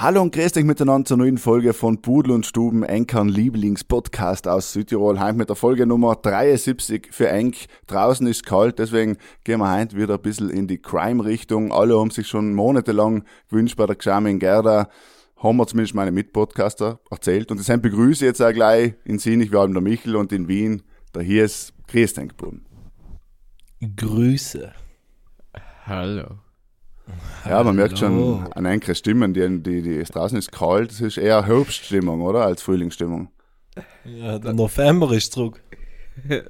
Hallo und grüß dich miteinander zur neuen Folge von Pudel und Stuben, Enkern Lieblingspodcast aus Südtirol. Heim mit der Folge Nummer 73 für Enk. Draußen ist kalt, deswegen gehen wir heute wieder ein bisschen in die Crime-Richtung. Alle haben sich schon monatelang gewünscht bei der Geschame in Gerda. Haben wir zumindest meine Mitpodcaster erzählt. Und deshalb begrüße ich jetzt auch gleich in Sinich, wir haben der Michel und in Wien, der hier ist Grüß dich, Buben. Grüße. Hallo. Ja, man merkt schon an enkere Stimmen, die, die, die draußen ist kalt, es ist eher Herbststimmung, oder? Als Frühlingsstimmung. Ja, der November ist zurück.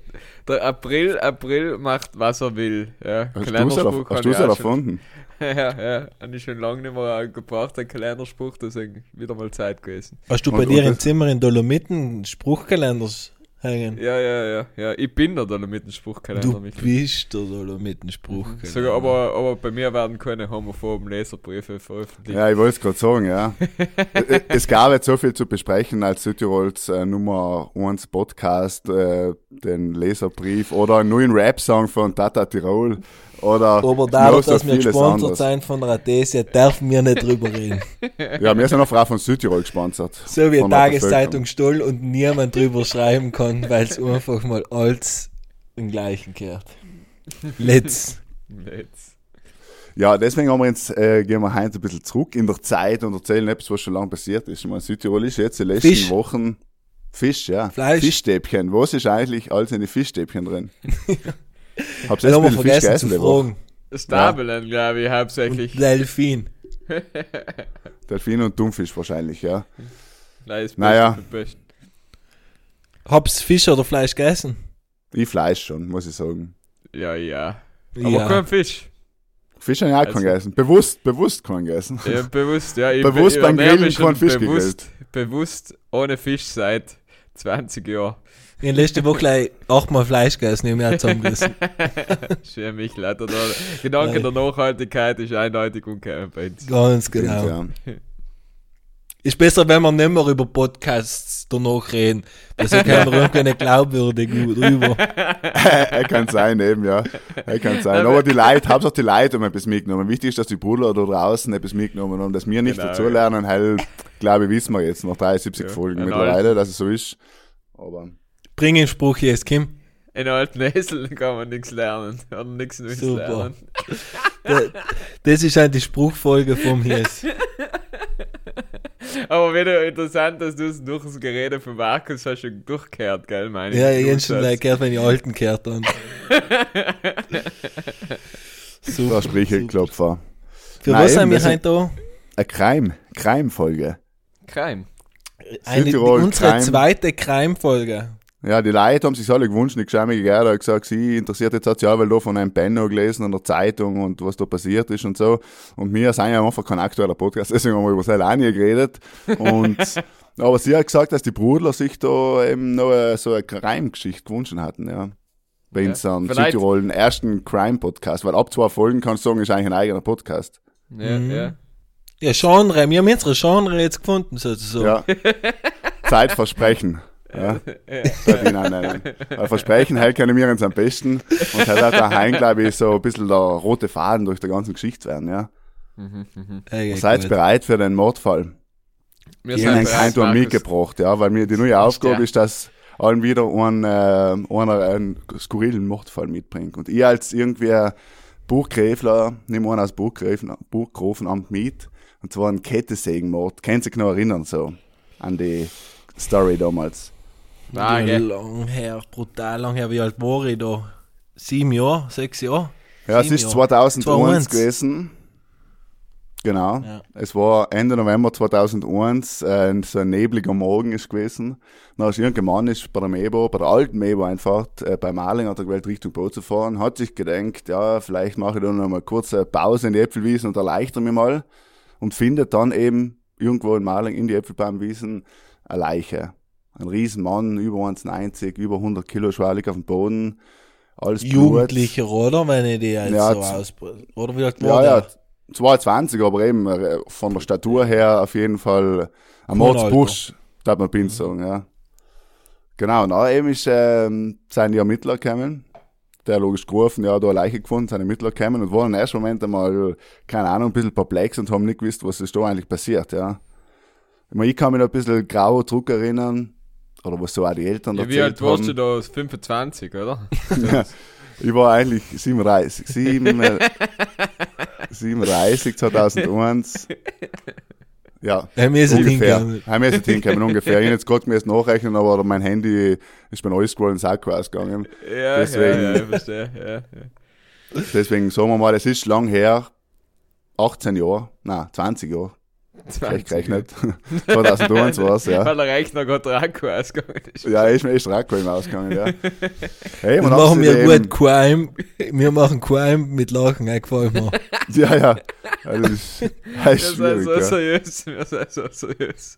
Der April, April macht, was er will. Ja, Hast du es Kalenderspruch hast habe du ich es auch erfunden? Ja, ja, habe ich schon lange nicht mehr gebraucht, ein Kalenderspruch, deswegen wieder mal Zeit gewesen. Hast du Und- bei dir und im Zimmer in Dolomiten Spruchkalenders hängen? Ja, ja, ja, ja, ich bin da dann mit dem Spruchkalender. du Michael. bist der Dolomiten-Spruchkalender. Sogar, aber, aber bei mir werden keine homophoben Leserbriefe veröffentlicht. Ja, ich wollte es gerade sagen, ja. Es- es gab jetzt so viel zu besprechen als Südtirols äh, Nummer 1 Podcast, äh, den Leserbrief oder einen neuen Rap-Song von Tata Tirol oder Aber dadurch, dass wir gesponsert sind von der Adesia, dürfen wir nicht drüber reden. Ja, wir sind auch Frau von Südtirol gesponsert. So wie Tageszeitung Stoll und niemand drüber schreiben kann, weil es einfach mal alles im Gleichen gehört. Let's. Jetzt. Ja, deswegen haben wir jetzt, äh, gehen wir heute ein bisschen zurück in der Zeit und erzählen etwas, was schon lange passiert ist. Ich meine, Südtirol ist jetzt die letzten Fisch. Wochen Fisch, ja. Fleisch. Fischstäbchen. Was ist eigentlich alles in die Fischstäbchen drin? Hab's bisschen Fisch vergessen zu gegessen, fragen. Stabelen, glaube ich, Und hauptsächlich. Delfin. Delfin und Thunfisch wahrscheinlich, ja. Nein, ist Naja. best-. Hab's Fisch oder Fleisch gegessen? Ich Fleisch schon, muss ich sagen. Ja, ja. Aber ja. kein Fisch. Fisch habe ich auch Also- keinen gegessen. Bewusst, bewusst keinen gegessen. Ja, bewusst, ja. Ich, Bewusst ich beim Grillen keinen Fisch bewusst, bewusst ohne Fisch seit 20 Jahren. Ich hab letzte Woche gleich achtmal Fleisch gegessen, ich hab mich auch zusammengerissen. Schön mich leider. Der Gedanke Nein. der Nachhaltigkeit ist eindeutig uns. Ganz genau. Ja. Ist besser, wenn wir nicht mehr über Podcasts danach reden. Das ist irgendwie nicht glaubwürdig drüber. er kann sein, eben, ja. Er kann sein. Aber die Leute, Hauptsache die Leute haben etwas mitgenommen. Wichtig ist, dass die Brüder da draußen etwas mitgenommen haben, dass wir nicht Genau, dazulernen, weil, glaube ich, wissen wir jetzt nach 73 Ja, Folgen mittlerweile, dass es so ist. Aber, Bring den Spruch jetzt, Kim. In alten Esel kann man nichts lernen. Oder nichts Neues Super. lernen. Da- Das ist halt die Spruchfolge vom Hies. Aber wieder interessant, dass du es durch das Gerede von Markus hast schon durchgehört, gell, meine Ja, ich. ich hab schon gleich gehört, wenn die Alten gehört haben. der Sprichelklopfer. Für Nein, was sind eben, wir heute da? Eine Crime, Crime-Folge. Crime. Eine, Südtirol unsere Crime. zweite Crime-Folge. Ja, die Leute haben sich alle gewünscht. Ich mich gerne hat gesagt, sie interessiert jetzt hat sie auch, weil da von einem Benno gelesen in der Zeitung und was da passiert ist und so. Und wir sind ja einfach kein aktueller Podcast, deswegen haben wir über Selania geredet. Und, aber sie hat gesagt, dass die Brudler sich da eben noch so eine Crime-Geschichte gewünscht hatten, ja. Bei Ja, uns am vielleicht- Südtirol, den ersten Crime-Podcast, weil ab zwei Folgen kannst du sagen, ist eigentlich ein eigener Podcast. Ja, Mhm. ja. Ja, Genre. Wir haben unsere Genre jetzt gefunden, sozusagen. Ja. Zeitversprechen. Ja. Darf ich nein, nein, nein. Weil Versprechen, heute kennen wir uns am besten. Und heute hat daheim, glaube ich, so ein bisschen der rote Faden durch die ganze Geschichte werden, ja. Hey, Seid gut. bereit für den Mordfall. Wir Ich habe einen bereit, Keintor Markus. mitgebracht, ja, weil mir die neue Aufgabe ja. ist, dass allen wieder ein, äh, einer einen skurrilen Mordfall mitbringt. Und ich als irgendwie Burggräfler, nehme einen aus Burggräfen, Burggrafenamt mit. Und zwar ein Kettensägenmord. Könnt ihr sich noch erinnern, so, an die Story damals? Ja, lang her, brutal lang her. Wie alt war ich da? Sieben Jahre, sechs Jahre? Ja, es Sieben ist Jahre. 2001 2001. gewesen. Genau. Ja. Es war Ende November 2001, äh, so ein nebliger Morgen ist gewesen. Dann ist irgendein Mann ist bei der Mebo, bei der alten Mebo einfach, äh, bei Maling hat er gewählt, Richtung Boot zu fahren, hat sich gedacht, ja, vielleicht mache ich da noch mal kurz eine Pause in die Äpfelwiesen und erleichtere mich mal und findet dann eben irgendwo in Maling in die Äpfelbaumwiesen eine Leiche. Ein Riesenmann, über 1,90, über 100 Kilo schwerlich auf dem Boden. Alles Blut. Jugendlicher, oder? Wenn ich die jetzt Ja, so ausbringe. Oder wie alt Ja, war ja, der? 22, aber eben äh, von der Statur her auf jeden Fall ein Mordsbusch, darf man bin sagen, ja. Genau, und dann eben ist, ähm, sind die Ermittler gekommen. Der logisch gerufen, ja, da eine Leiche gefunden, sind Ermittler gekommen und waren im ersten Moment einmal, keine Ahnung, ein bisschen perplex und haben nicht gewusst, was ist da eigentlich passiert, ja. Ich, meine, ich kann mich noch ein bisschen grau zurück erinnern, oder was so auch die Eltern Ja, wie erzählt alt warst haben. du da? 25, oder? Ich war eigentlich 37, 7, äh, 37, 2001. Ja, ungefähr. Haben wir jetzt hinkommen, ungefähr. Ich hab jetzt gerade mir nachrechnen, aber mein Handy ist beim Allscrollen Sack ausgegangen. Ja, Deswegen- ja, ja, ich verstehe. Ja, ja. Deswegen sagen wir mal, es ist lang her. 18 Jahre, nein, 20 Jahre, 20, recht gerechnet. 2001 war es, ja. Weil der Rechner gerade Draco ausgegangen ist. Ja, ist mir echt Rackwell ausgegangen, ja. Hey, man machen wir gut Crime. Wir machen Crime mit Lachen, auch gefällt mir. Ja, ja. Also, das ist, das Wir ist sind schwierig, so ja. seriös. Wir sind so seriös.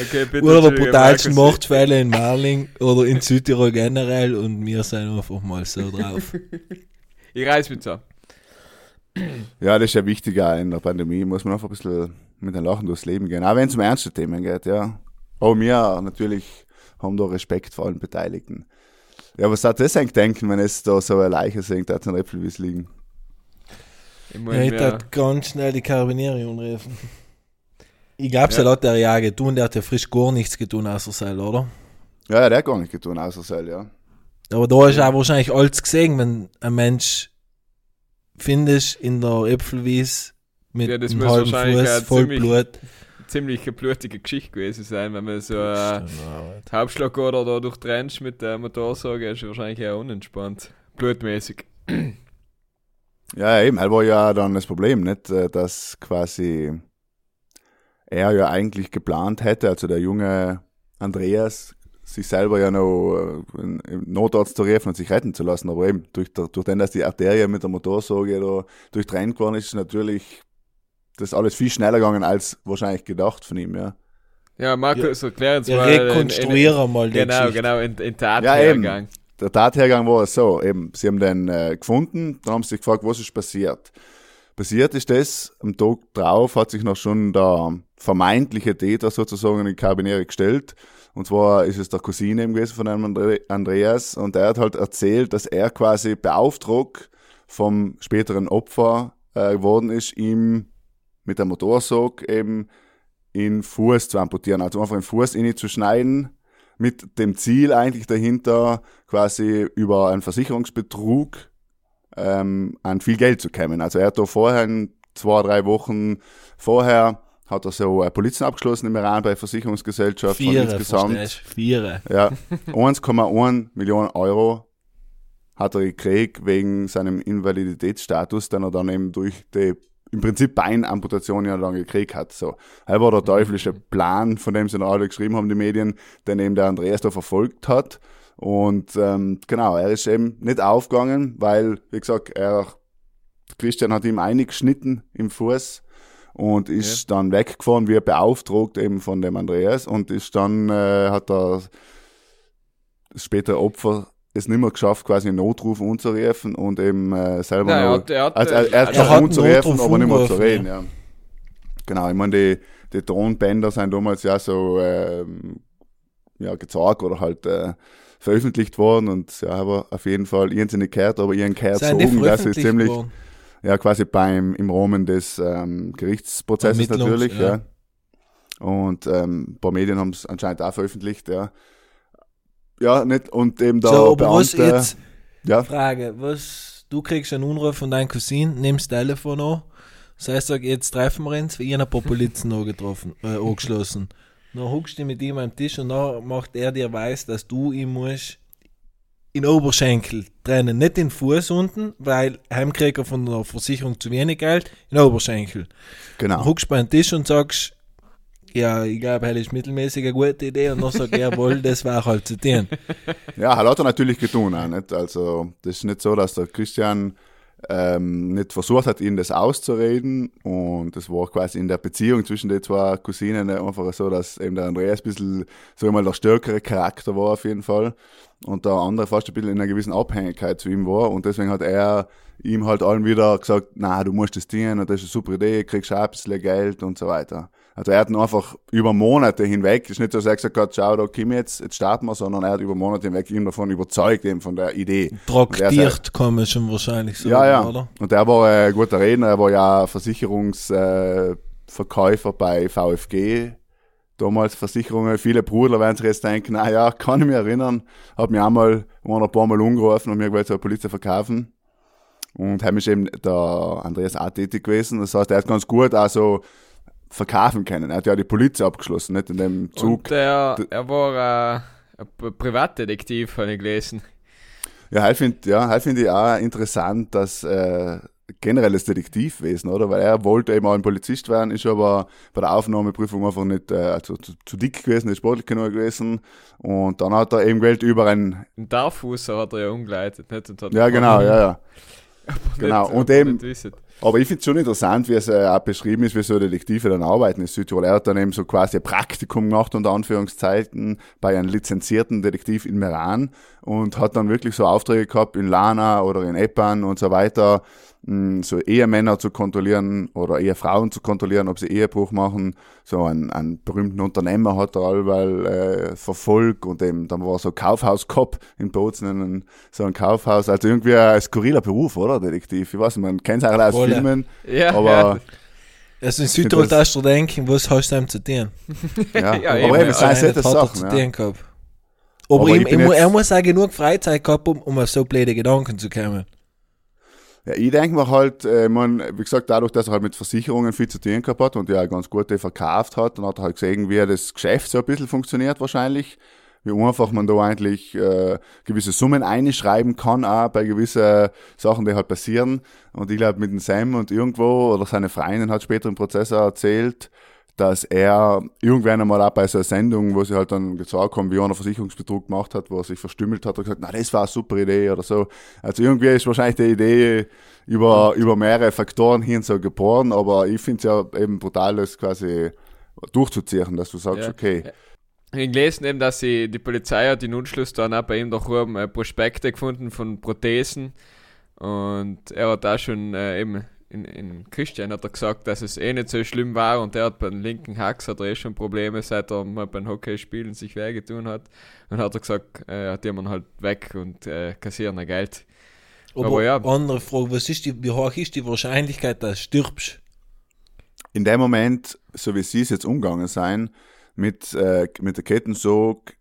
Okay, bitte. Oder brutalsten. Mordfälle in Marling oder in Südtirol generell und wir sind einfach mal so drauf. Ich reiß mich zusammen. Ja, das ist ja wichtig auch in der Pandemie, muss man einfach ein bisschen mit den Lachen durchs Leben gehen. Auch wenn es um ernste Themen geht, ja. Aber wir natürlich haben da Respekt vor allen Beteiligten. Ja, was hat das eigentlich denken, wenn es da so eine Leiche singt, da hat ein Äpfelwies liegen? Ich Ja, meine, ich darf ganz schnell die Karabinieri anrufen. Ich glaube, Ja. ja. hat der ja getan, der hat ja frisch gar nichts getan außer sein, oder? Ja, ja, der hat gar nicht getan, außer Seil, ja. Aber da ist auch wahrscheinlich alles gesehen, wenn ein Mensch findest in der Äpfelwies mit Ja, das einem muss halben wahrscheinlich Fuß auch voll ziemlich- Blut. ziemlich eine blutige Geschichte gewesen sein, wenn man so äh, Hauptschlagader da durchtrennst mit der Motorsauge, ist wahrscheinlich eher unentspannt. Blutmäßig. Ja, eben, er war ja dann das Problem, nicht, äh, dass quasi er ja eigentlich geplant hätte, also der junge Andreas, sich selber ja noch äh, in- im Notarzt zu rufen und sich retten zu lassen, aber eben durch, der, durch den, dass die Arterie mit der Motorsauge da durchtrennt geworden ist, ist natürlich das alles viel schneller gegangen als wahrscheinlich gedacht von ihm, ja. Ja, Markus, erklär uns Wir mal. in- in- rekonstruieren mal Genau, Geschichte. genau, in, in Ja, eben. Tathergang. der Tathergang war so, eben, sie haben den äh, gefunden, dann haben sie sich gefragt, was ist passiert. Passiert ist das, am Tag drauf hat sich noch schon der vermeintliche Täter sozusagen in die Kabinäre gestellt. Und zwar ist es der Cousine eben gewesen von einem Andre Andreas und er hat halt erzählt, dass er quasi beauftragt vom späteren Opfer äh, geworden ist, ihm mit der Motorsog eben in Fuß zu amputieren, also einfach in Fuß in zu schneiden, mit dem Ziel eigentlich dahinter, quasi über einen Versicherungsbetrug ähm, an viel Geld zu kommen. Also er hat da vorher, zwei, drei Wochen vorher, hat er so eine Polizen abgeschlossen im Iran bei Versicherungsgesellschaft von Viere, insgesamt? Viere. ja, 1,1 Millionen Euro hat er gekriegt wegen seinem Invaliditätsstatus, den er dann eben durch die im Prinzip Beinamputation ja dann gekriegt hat. So. Er war der teuflische Plan, von dem sie noch alle geschrieben haben, die Medien, den eben der Andreas da verfolgt hat. Und ähm, genau, er ist eben nicht aufgegangen, weil, wie gesagt, er, Christian hat ihm eingeschnitten im Fuß und ist dann weggefahren, wie beauftragt eben von dem Andreas und ist dann, äh, hat er das spätere Opfer es nicht mehr geschafft, quasi einen Notruf anzurufen und eben äh, selber er noch, hat, er hat, also, er, er hat Er hat anzurufen, aber nicht mehr zu reden, ja. Genau, ich meine, die, die Tonbänder sind damals ja so ähm, ja, gezeigt oder halt äh, veröffentlicht worden und ja, aber auf jeden Fall, ich habe sie nicht gehört, aber habe gehört sagen, dass sie ziemlich, worden? Ja, quasi beim, im Rahmen des ähm, Gerichtsprozesses natürlich, ja. ja. Und ähm, ein paar Medien haben es anscheinend auch veröffentlicht, ja. Ja, nicht, und eben der So, aber was Beamte, jetzt, ja, Frage, was, du kriegst einen Anruf von deinem Cousin, nimmst das Telefon an, das heißt, sag, jetzt treffen wir uns, wie ich ein paar Polizen angetroffen, äh, angeschlossen. Dann huckst du mit ihm am Tisch und dann macht er dir weiß, dass du ihm musst in Oberschenkel trennen, nicht den Fuß unten, weil Heimkrieg er von der Versicherung zu wenig Geld, in Oberschenkel. Genau. huckst bei den Tisch und sagst, ja, ich glaube, das ist mittelmäßig eine gute Idee und dann sagt er, jawohl, das war halt zu tun. Ja, hat er natürlich getan auch, nicht? Also, das ist nicht so, dass der Christian ähm, nicht versucht hat, ihnen das auszureden. Und das war quasi in der Beziehung zwischen den zwei Cousinen einfach so, dass eben der Andreas ein bisschen, so mal der stärkere Charakter war auf jeden Fall. Und der andere fast ein bisschen in einer gewissen Abhängigkeit zu ihm war. Und deswegen hat er ihm halt allen wieder gesagt, na, du musst das dienen und das ist eine super Idee, kriegst auch ein bisschen Geld und so weiter. Also er hat ihn einfach über Monate hinweg, es ist nicht so, dass er gesagt hat, schau, da komm jetzt, jetzt starten wir, sondern er hat über Monate hinweg ihn davon überzeugt, eben von der Idee. Traktiert kann man schon wahrscheinlich sagen, ja, ja. oder? Und er war ein guter Redner, er war ja Versicherungsverkäufer bei VFG, damals Versicherungen. Viele Brüder werden sich jetzt denken, na ja, kann ich mich erinnern, hat mich einmal, waren ein paar Mal umgerufen und mir gewollt zur Polizei verkaufen. Und heim ist eben der Andreas auch tätig gewesen. Das heißt, er hat ganz gut also verkaufen können. Er hat ja die Polizei abgeschlossen, nicht in dem Zug. Und er, er war äh, ein Privatdetektiv, habe ich gelesen. Ja, halt finde ja, halt find ich auch interessant, dass äh, generell das Detektivwesen, oder? Weil er wollte eben auch ein Polizist werden, ist aber bei der Aufnahmeprüfung einfach nicht äh, also zu, zu dick gewesen, nicht sportlich genug gewesen. Und dann hat er eben Geld über ein. Ein Darfußer hat er ja umgeleitet, nicht? Und hat Ja, genau, ja, ja. Genau, nicht, und aber eben-. Aber ich finde es schon interessant, wie es äh, auch beschrieben ist, wie so Detektive dann arbeiten in Südtirol. Er hat dann eben so quasi ein Praktikum gemacht, unter Anführungszeiten, bei einem lizenzierten Detektiv in Meran und hat dann wirklich so Aufträge gehabt in Lana oder in Eppan und so weiter, so Ehemänner zu kontrollieren oder Ehefrauen zu kontrollieren, ob sie Ehebruch machen. So einen, einen berühmten Unternehmer hat er allweil äh, verfolgt und eben, dann war so Kaufhauskopf in Bozen, so ein Kaufhaus. Also irgendwie ein skurriler Beruf, oder, Detektiv? Ich weiß nicht, man kennt es eigentlich aus Voll, ja. Filmen, Ja, aber Also in Südtirol das- darfst du denken, was hast du ihm zu tun? ja, Ja, aber eben, eben, ja. es sind Einer solche hat er Sachen. zu Ja. tun gehabt. Aber, Aber ich mu- jetzt- er muss auch genug Freizeit gehabt, um, um auf so blöde Gedanken zu kommen. Ja, ich denke mir halt, äh, mein, wie gesagt, dadurch, dass er halt mit Versicherungen viel zu tun gehabt hat und ja ganz gut die verkauft hat, dann hat er halt gesehen, wie das Geschäft so ein bisschen funktioniert wahrscheinlich. Wie einfach man da eigentlich äh, gewisse Summen einschreiben kann, auch bei gewissen Sachen, die halt passieren. Und ich glaube, mit dem Sam und irgendwo, oder seine Freundin hat später im Prozess auch erzählt, dass er irgendwann einmal auch bei so einer Sendung, wo sie halt dann gesagt haben, wie er einen Versicherungsbetrug gemacht hat, wo er sich verstümmelt hat, hat gesagt, na, das war eine super Idee oder so. Also irgendwie ist wahrscheinlich die Idee über, über mehrere Faktoren hin so geboren, aber ich finde es ja eben brutal, das quasi durchzuziehen, dass du sagst, Ja. okay, Ich gelesen eben, dass sie, die Polizei hat in Unschluss dann auch bei ihm daheim äh, Prospekte gefunden von Prothesen und er hat auch schon äh, eben in, in Christian hat er gesagt, dass es eh nicht so schlimm war und er hat beim linken Hax hat er eh schon Probleme, seit er mal beim Hockeyspielen sich wehgetan hat und hat er gesagt, äh, die man halt weg und äh, kassieren ein Geld. Aber, Aber ja. andere Frage, was ist die, wie hoch ist die Wahrscheinlichkeit, dass du stirbst? in dem Moment, so wie sie es jetzt umgegangen sein, mit, äh, mit der Kettensog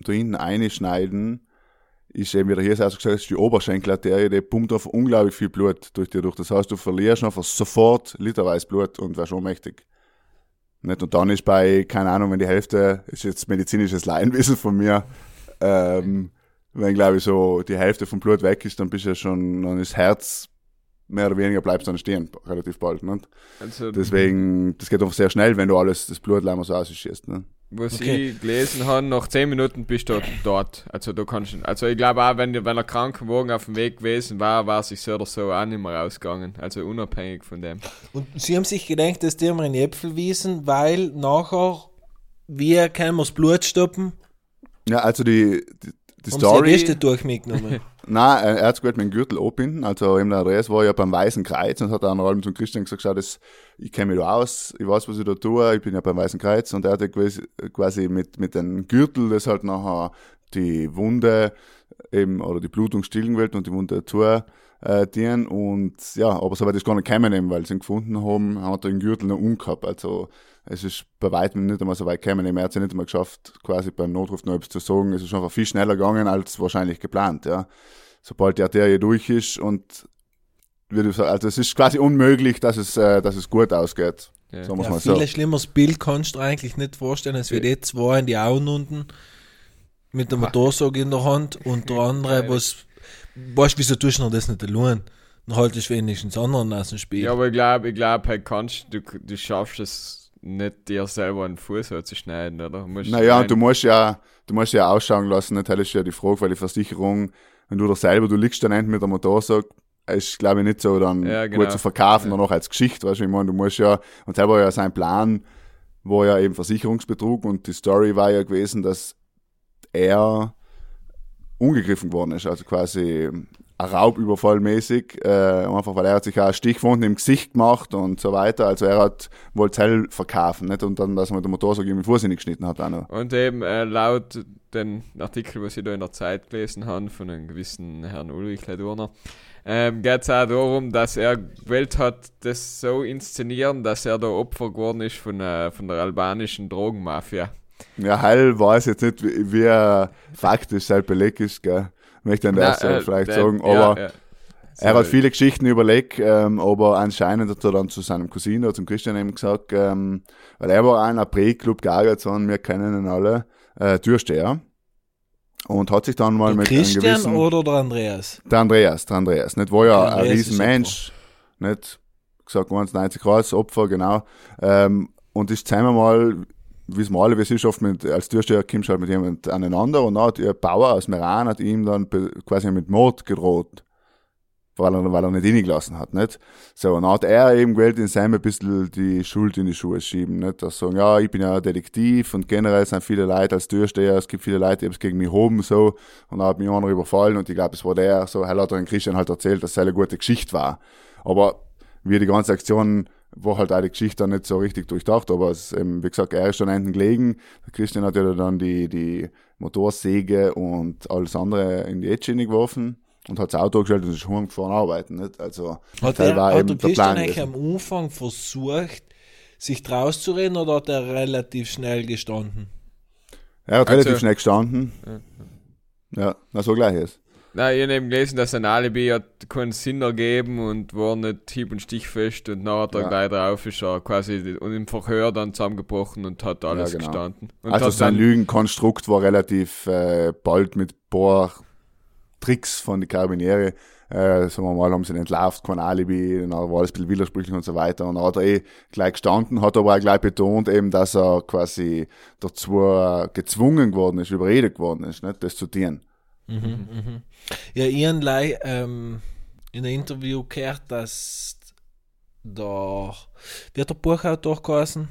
da hinten einschneiden, ist eben wieder hier, hast du gesagt, ist die Oberschenkelarterie, die pumpt einfach unglaublich viel Blut durch dir durch. Das heißt, du verlierst einfach sofort literweise Blut und wärst ohnmächtig. Nicht? Und dann ist bei, keine Ahnung, wenn die Hälfte, ist jetzt medizinisches Laienwissen von mir, ähm, wenn, glaube ich, so die Hälfte vom Blut weg ist, dann bist du ja schon, dann ist das Herz mehr oder weniger bleibst dann stehen, relativ bald. Also Deswegen, das geht einfach sehr schnell, wenn du alles, das Blut leider so ausschießt. Ne? Was Okay. ich gelesen habe, nach 10 Minuten bist du dort. Also du kannst, also ich glaube auch, wenn, wenn er Krankenwagen auf dem Weg gewesen war, war sich so oder so auch nicht mehr rausgegangen. Also unabhängig von dem. Und sie haben sich gedacht, dass die mir in die Äpfel wiesen, weil nachher, wie können wir das Blut stoppen? Ja, also die, die, die Haben sie Story. die Reste durch mitgenommen. Nein, er hat gut mit dem Gürtel anbinden. Also eben der Andreas war ja beim Weißen Kreuz und hat dann allem zum Christian gesagt, das, ich kenne mich da aus, ich weiß, was ich da tue, ich bin ja beim Weißen Kreuz. Und er hat quasi, mit, mit dem Gürtel das halt nachher die Wunde eben, oder die Blutung stillen wollte und die Wunde zu äh, dienen. Und ja, aber soweit ist gar nicht gekommen eben, weil sie ihn gefunden haben, hat er den Gürtel noch umgehabt, also es ist bei weitem nicht einmal so weit gekommen, es ja nicht einmal geschafft, quasi beim Notruf noch etwas zu sagen, es ist einfach viel schneller gegangen als wahrscheinlich geplant, ja sobald die Arterie durch ist und also es ist quasi unmöglich, dass es, äh, dass es gut ausgeht. Ja. Sagen wir Ja, mal viel so. schlimmeres Bild kannst du eigentlich nicht vorstellen, als wir die zwei in die Augen unten mit der Motorsauge in der Hand und der andere, was, weißt du, wieso tust du noch das nicht allein? Dann haltest du wenigstens anderen aus dem Spiel. Ja, aber ich glaube, ich glaube, halt kannst du, du schaffst es nicht, dir selber einen Fuß zu schneiden, oder? Musst Naja, du musst ja, du musst ja ausschauen lassen, nicht? Das ist ja die Frage, weil die Versicherung, wenn du da selber, du liegst dann mit der Motorsauge, ist, glaube ich, nicht so dann Ja, genau. gut zu verkaufen, Ja. dann auch als Geschichte, weißt du, ich meine, du musst ja, und selber ja sein Plan war ja eben Versicherungsbetrug und die Story war ja gewesen, dass er ungegriffen worden ist, also quasi ein Raubüberfall mäßig, äh, einfach weil er hat sich auch Stichwunden im Gesicht gemacht und so weiter, also er hat wollte Zell verkaufen, nicht, und dann, dass man den Motor so irgendwie vorsinnig geschnitten hat auch noch. Und eben äh, laut den Artikel, was ich da in der Zeit gelesen habe, von einem gewissen Herrn Ulrich Ledurner, ähm, geht es auch darum, dass er gewählt hat, das so inszenieren, dass er da Opfer geworden ist von, äh, von der albanischen Drogenmafia. Ja, Heil weiß jetzt nicht, wie, wie er faktisch sein Beleg ist, gell. Möchte ich an der Na, Stelle äh, vielleicht der- sagen, ja, aber ja. er So, hat viele Geschichten überlegt, ähm, aber anscheinend hat er dann zu seinem Cousin oder zum Christian eben gesagt, ähm, weil er war einer Pre-Club Gagazon, wir kennen ihn alle, äh, Türsteher. Und hat sich dann mal Der mit einem Christian gewissen, oder der Andreas? der Andreas, der Andreas, nicht, war ja Der ein Riesenmensch, nicht, gesagt, 1,90 Grad, Opfer, genau, ähm, und ist zweimal mal, wie es mal, wie es ist, oft mit, als Türsteher kommst du halt mit jemand aneinander und dann hat ihr Bauer aus Meran hat ihm dann quasi mit Mord gedroht. Weil er, weil er nicht reingelassen hat, nicht? So, und dann hat er eben gewählt, in seinem ein bisschen die Schuld in die Schuhe schieben, nicht? Dass sagen, ja, ich bin ja Detektiv und generell sind viele Leute als Türsteher, es gibt viele Leute, die haben es gegen mich hoben, so, und dann hat mich einer überfallen und ich glaube, es war der, so, er hat dann Christian halt erzählt, dass es eine gute Geschichte war. Aber wie die ganze Aktion war halt auch die Geschichte dann nicht so richtig durchdacht, aber es, ähm, wie gesagt, er ist dann hinten gelegen. Der Christian hat ja dann die, die Motorsäge und alles andere in die Edgeschiene geworfen und hat das Auto gestellt und ist heimgefahren arbeiten, nicht? Also, Hat, das er, war hat eben der der Christian eigentlich am Anfang versucht, sich draus zu reden oder hat er relativ schnell gestanden? Er hat Also- relativ schnell gestanden. Ja, na so gleich ist. Nein, ich habe eben gelesen, dass ein Alibi hat keinen Sinn ergeben und war nicht hieb- und stichfest und dann hat er Ja. gleich drauf ist er quasi und im Verhör dann zusammengebrochen und hat alles Ja, genau. gestanden. Und Also sein Lügenkonstrukt war relativ äh, bald mit ein paar Tricks von die Carabinieri. Äh, sagen wir mal, haben sie ihn entlarvt, kein Alibi, dann war alles ein bisschen widersprüchlich und so weiter. Und dann hat er eh gleich gestanden, hat aber auch gleich betont eben, dass er quasi dazu gezwungen geworden ist, überredet geworden ist, nicht, das zu tun. Mhm, mhm. Ja, ich habe ähm, in einem Interview gehört, dass der, wie hat der Buchautor geheißen?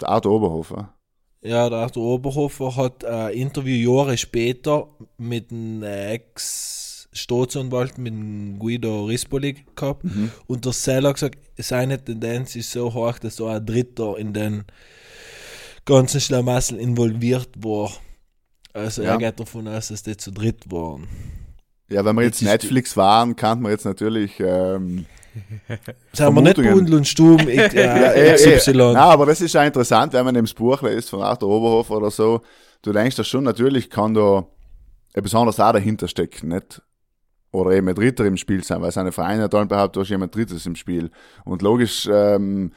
Der Arthur Oberhofer. Ja, der Arthur Oberhofer hat ein Interview Jahre später mit einem Ex-Staatsanwalt, mit dem Guido Rispoli gehabt. Und der Seller hat gesagt, seine Tendenz ist so hoch, dass da ein Dritter in den ganzen Schlamassel involviert war. Also Ja. er geht davon aus, dass die zu dritt waren. Ja, wenn wir jetzt Jetzt Netflix waren, kann man jetzt natürlich ähm, Sagen wir nicht. Bundel und Stuben, äh, eh, XY. Nein, aber das ist ja interessant, wenn man eben das Buch liest von Arthur Oberhofer oder so. Du denkst da schon, natürlich kann da etwas anderes auch dahinter stecken, nicht? Oder eben ein Dritter im Spiel sein, weil seine Vereine dann behauptet, da ist jemand Drittes im Spiel. Und logisch, ähm,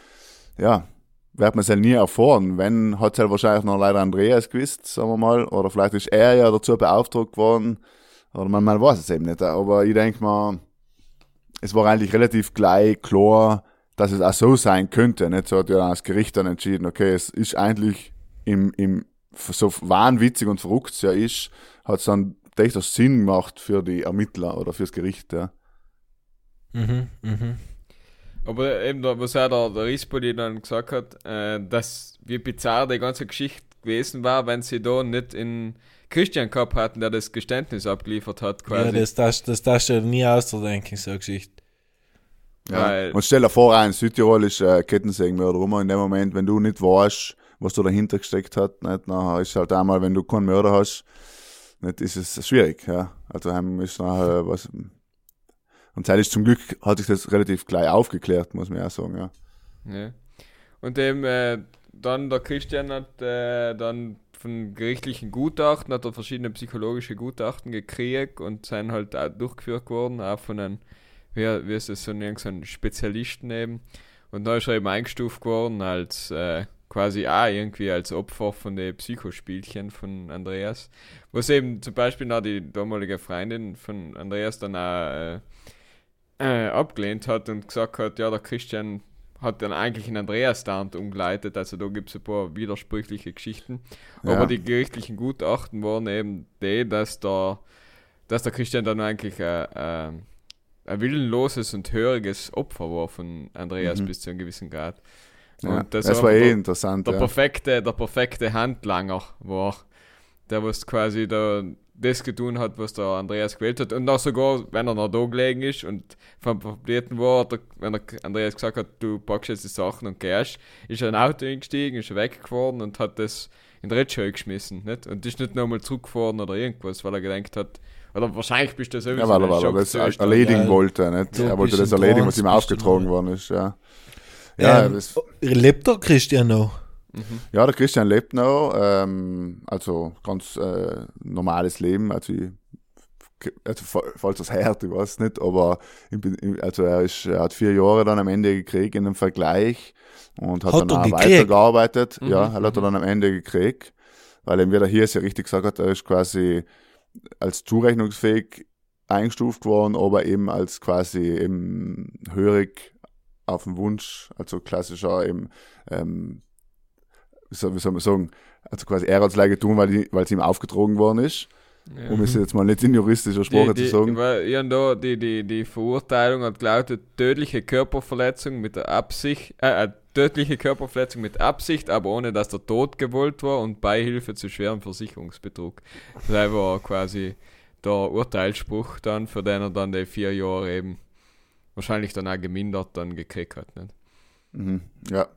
ja, wird man es halt nie erfahren. Wenn, hat es halt wahrscheinlich noch leider Andreas gewusst, sagen wir mal. Oder vielleicht ist er ja dazu beauftragt worden. Oder man, man weiß es eben nicht. Aber ich denke mal, es war eigentlich relativ gleich klar, dass es auch so sein könnte. Nicht so hat ja das Gericht dann entschieden, okay, es ist eigentlich im, im so wahnwitzig und verrückt es ja ist, hat es dann durchaus Sinn gemacht für die Ermittler oder fürs Gericht, ja. Mhm, mhm. Aber eben, da, was auch der, der Rispoli dann gesagt hat, äh, dass wie bizarr die ganze Geschichte gewesen war, wenn sie da nicht in Christian gehabt hatten, der das Geständnis abgeliefert hat, Ja, quasi. das darfst das darfst du nie auszudenken, so eine Geschichte. ja. Weil- Und stell dir vor, auch in Südtirol ist äh, Kettensägenmörder rum in dem Moment, wenn du nicht weißt, was da dahinter gesteckt hat, nicht, nachher ist halt einmal, wenn du keinen Mörder hast, nicht, ist es schwierig, ja. Also heim ist nachher was. Und das ist zum Glück hat sich das relativ gleich aufgeklärt, muss man ja sagen, ja. Ja. Und eben, äh, dann der Christian hat äh, dann von gerichtlichen Gutachten, hat er verschiedene psychologische Gutachten gekriegt und sind halt auch durchgeführt worden, auch von einem, wie, wie ist das, so ein, so ein Spezialisten eben. Und dann ist er eben eingestuft worden als äh, quasi auch irgendwie als Opfer von den Psychospielchen von Andreas. Was eben zum Beispiel auch die damalige Freundin von Andreas dann auch äh, äh, abgelehnt hat und gesagt hat, ja, der Christian hat dann eigentlich einen Andreas-Stand umgeleitet, also da gibt es ein paar widersprüchliche Geschichten. Ja. Aber die gerichtlichen Gutachten waren eben die, dass der, dass der Christian dann eigentlich äh, äh, ein willenloses und höriges Opfer war von Andreas Mhm. bis zu einem gewissen Grad. Ja, Und das das, war eh der- interessant. Der Ja. perfekte, der perfekte Handlanger war, der was quasi da das getan hat, was der Andreas gewählt hat. Und auch sogar, wenn er noch da gelegen ist und vom Verblieten war, hat er, wenn der Andreas gesagt hat, du packst jetzt die Sachen und gehst, ist er in ein Auto eingestiegen, ist weggefahren und hat das in den Ritschau geschmissen. Nicht? Und ist nicht nochmal zurückgefahren oder irgendwas, weil er gedacht hat, oder wahrscheinlich bist du sowieso Ja, weil er, weil er das erledigen ja. wollte. Nicht? Er wollte das erledigen, was ihm noch. worden ist. Ja, ja, ähm, das, lebt der Christian noch? Mhm. ja der Christian lebt noch. Ähm, also ganz äh, normales Leben. Also, ich, also fa- falls das hört, ich weiß nicht, aber bin, also er, ist, er hat vier Jahre dann am Ende gekriegt in einem Vergleich und hat, Hat dann auch weitergearbeitet. Mhm, Ja, er hat er dann am Ende gekriegt, weil eben wieder hier ist ja richtig gesagt hat, er ist quasi als zurechnungsfähig eingestuft worden, aber eben als quasi eben hörig auf den Wunsch, also klassischer eben, ähm, wie soll, wie soll man sagen, also quasi er hat es leider getan, weil die- weil es ihm aufgetragen worden ist, Ja. um es jetzt mal nicht in juristischer Sprache die, zu sagen. Ja, da, die, die, die Verurteilung hat gelautet, tödliche Körperverletzung mit der Absicht, äh, äh, tödliche Körperverletzung mit Absicht, aber ohne dass der Tod gewollt war und Beihilfe zu schwerem Versicherungsbetrug. Das war quasi der Urteilsspruch dann, für den er dann die vier Jahre eben wahrscheinlich dann auch gemindert dann gekriegt hat. Nicht? Mhm, ja.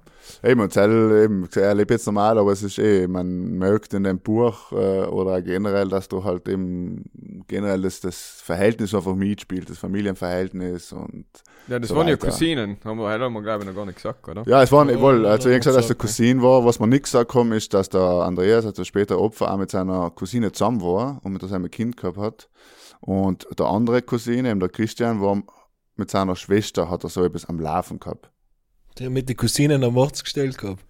Eben, und Zell, eben, er lebt jetzt normal, aber es ist eh, man merkt in dem Buch äh, oder auch generell, dass du halt eben generell das, das Verhältnis einfach mitspielt, das Familienverhältnis und Ja, das So waren ja weiter. Cousinen, haben wir, haben wir glaube ich noch gar nicht gesagt, oder? Ja, es waren, Ja, wohl, ja, also ich gesagt, dass der Cousin war. Was man nicht gesagt haben, ist, dass der Andreas, also später Opfer, auch mit seiner Cousine zusammen war und mit seinem Kind gehabt hat. Und der andere Cousin, eben der Christian, war mit seiner Schwester, hat er so etwas am Laufen gehabt. Der hat mit den Cousinen am Mords gestellt gehabt.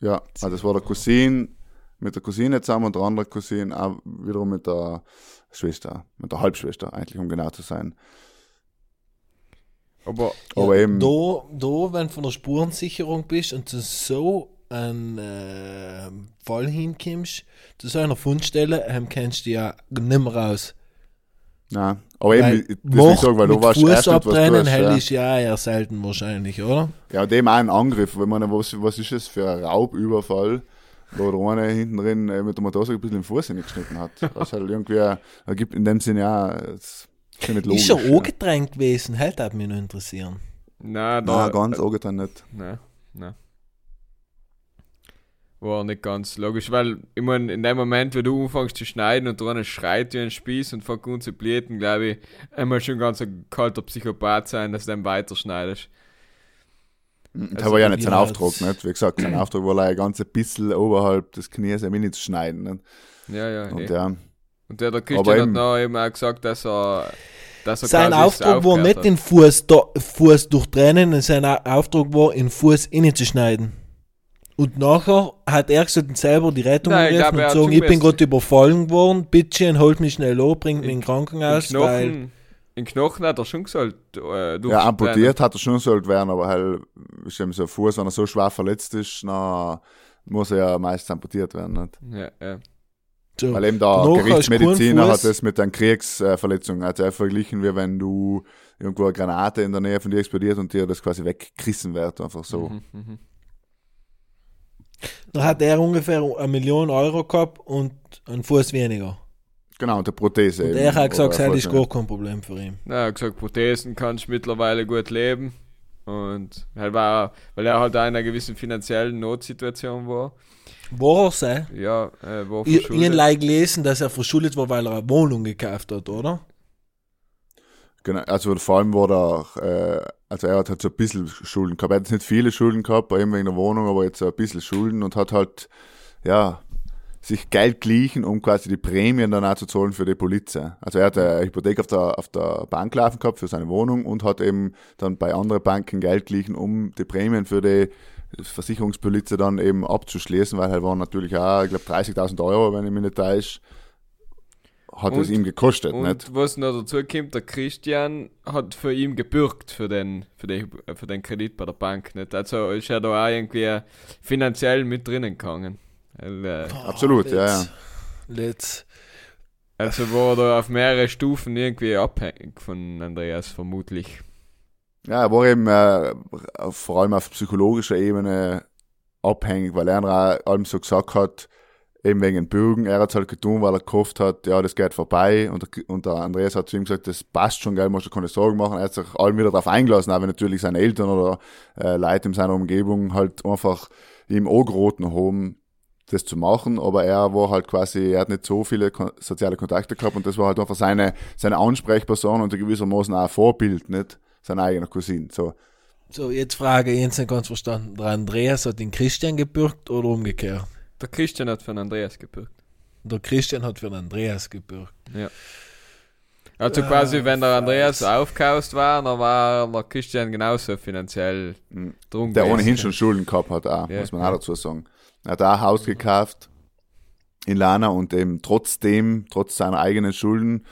Ja, also das war der Cousin mit der Cousine zusammen und der andere Cousin auch wiederum mit der Schwester, mit der Halbschwester eigentlich, um genau zu sein. Aber Aber eben, Da, da, wenn du von der Spurensicherung bist und du so einen äh, Fall hinkommst, zu so einer Fundstelle, ähm, kennst du ja nicht mehr raus. Nein, aber Weil eben, das ich sagen, weil du warst Fuß erst was abtrennen, hell ja. ist ja eher selten wahrscheinlich, oder? Ja, und dem auch ein Angriff. Wenn man, was, was ist das für ein Raubüberfall, wo der eine hinten drin äh, mit der Motorsäge ein bisschen den Fuß hingeschnitten hat. Was halt irgendwie, äh, ergibt in dem Sinne ja, es ist nicht logisch. ist er ja. angedrängt gewesen? Halt, hat mich noch interessieren. nein, da, Nein, ganz angetan nicht. Nein, nein. War nicht ganz logisch, weil, ich meine, in dem Moment, wo du anfängst zu schneiden und eine schreit wie ein Spieß und fängt an zu bluten, glaube ich, einmal schon ganz ein kalter Psychopath sein, dass du dann weiterschneidest. Das Also, war ja nicht sein Auftrag, nicht? Wie gesagt, sein Auftrag war leider ganz ein bisschen oberhalb des Knies ein wenig zu schneiden. Nicht? Ja, ja, Und eh. ja, Und der, der Christian hat eben- noch eben auch gesagt, dass er, dass er Sein Auftrag war nicht hat. den Fuß, da, Fuß durchtrennen, sein Au- Auftrag war, den Fuß innezuschneiden. Und nachher hat er gesagt, selber die Rettung Nein, ich gerufen er und hat gesagt, ich bin gerade überfallen worden, bitte holt mich schnell an, bringt mich In- in Krankenhaus, in weil Knochen, in Knochen hat er schon gesagt, äh, ja, amputiert hat er schon sollte werden, aber halt, ist eben so ein Fuß, wenn er so schwer verletzt ist, dann muss er ja meist amputiert werden. Nicht? Ja, ja. so, Weil eben der Gerichtsmediziner hat das mit einer Kriegsverletzung, also er verglichen wie wenn du irgendwo eine Granate in der Nähe von dir explodiert und dir das quasi weggerissen wird, einfach so. Mhm, dann hat er ungefähr eine Million Euro gehabt und einen Fuß weniger. Genau, und der Prothese. Und er hat gesagt, das ist gar kein Problem für ihn. Na, er hat gesagt, Prothesen kannst du mittlerweile gut leben. Und halt war, weil er halt auch in einer gewissen finanziellen Notsituation war. War er sein? Ja, äh, war Ich, ich verschuldet. habe like gelesen, dass er verschuldet war, weil er eine Wohnung gekauft hat, oder? Genau, also vor allem war er, äh, also er hat halt so ein bisschen Schulden gehabt. Er hat jetzt nicht viele Schulden gehabt, bei ihm wegen der Wohnung, aber jetzt so ein bisschen Schulden und hat halt, ja, sich Geld glichen, um quasi die Prämien dann auch zu zahlen für die Polizei. Also er hat eine Hypothek auf der, auf der Bank laufen gehabt für seine Wohnung und hat eben dann bei anderen Banken Geld glichen, um die Prämien für die Versicherungspolizei dann eben abzuschließen, weil halt waren natürlich auch, ich glaube, 30.000 Euro, wenn ich mich nicht täusche, hat es Und- ihm gekostet, Und nicht? was noch dazu kommt, der Christian hat für ihn gebürgt für den, für den, für den Kredit bei der Bank. Nicht? Also ist er da auch irgendwie finanziell mit drinnen gegangen. Weil, äh, Absolut, ja, ja. Let's. Also war er auf mehrere Stufen irgendwie abhängig von Andreas, vermutlich. Ja, er war eben äh, vor allem auf psychologischer Ebene abhängig, weil er auch allem so gesagt hat, eben wegen den Bürgen, er hat es halt getan, weil er gehofft hat, ja, das geht vorbei und, und der Andreas hat zu ihm gesagt, das passt schon, geil, musst du keine Sorgen machen, er hat sich allem wieder darauf eingelassen, aber natürlich seine Eltern oder äh, Leute in seiner Umgebung halt einfach ihm angeraten haben, das zu machen, aber er war halt quasi, er hat nicht so viele soziale Kontakte gehabt und das war halt einfach seine, seine Ansprechperson und gewissermaßen auch ein Vorbild, nicht? Sein eigener Cousin, so. So, jetzt frage ich jetzt nicht ganz verstanden. Der Andreas hat den Christian gebürgt oder umgekehrt? Der Christian hat für den Andreas gebürgt. Der Christian hat für den Andreas gebürgt. Ja. Also Ah, quasi, wenn der Andreas Fuck. aufgehaust war, dann war der Christian genauso finanziell Mhm. drum Der gewesen. ohnehin schon Schulden gehabt hat, auch, Ja, muss man ja. auch dazu sagen. Er hat auch ein Haus gekauft in Lana und eben trotzdem, trotz seiner eigenen Schulden,